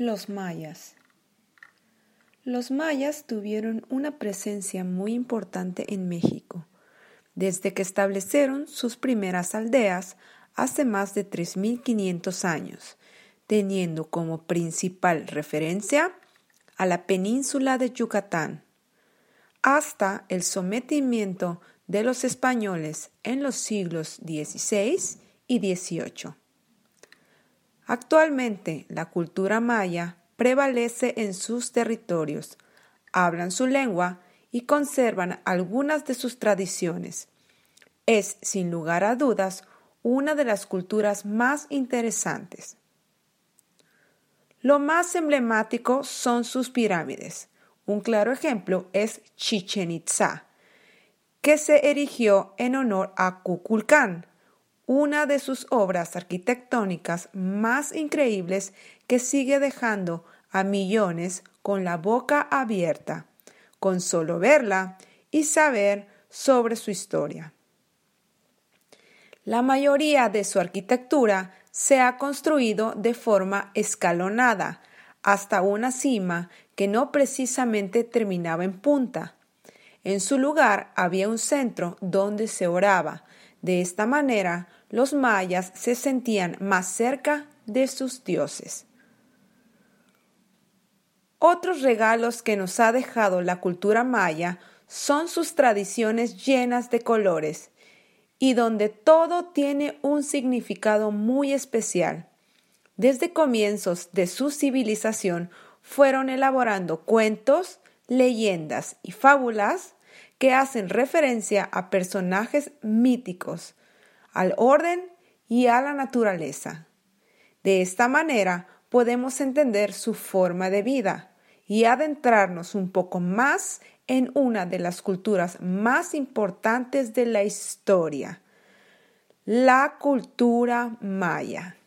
Los mayas. Los mayas tuvieron una presencia muy importante en México, desde que establecieron sus primeras aldeas hace más de 3.500 años, teniendo como principal referencia a la península de Yucatán, hasta el sometimiento de los españoles en los siglos XVI y XVIII. Actualmente la cultura maya prevalece en sus territorios, hablan su lengua y conservan algunas de sus tradiciones. Es, sin lugar a dudas, una de las culturas más interesantes. Lo más emblemático son sus pirámides. Un claro ejemplo es Chichen Itza, que se erigió en honor a Kukulcán, una de sus obras arquitectónicas más increíbles que sigue dejando a millones con la boca abierta, con solo verla y saber sobre su historia. La mayoría de su arquitectura se ha construido de forma escalonada hasta una cima que no precisamente terminaba en punta. En su lugar había un centro donde se oraba. De esta manera, los mayas se sentían más cerca de sus dioses. Otros regalos que nos ha dejado la cultura maya son sus tradiciones llenas de colores y donde todo tiene un significado muy especial. Desde comienzos de su civilización fueron elaborando cuentos, leyendas y fábulas que hacen referencia a personajes míticos, al orden y a la naturaleza. De esta manera podemos entender su forma de vida y adentrarnos un poco más en una de las culturas más importantes de la historia, la cultura maya.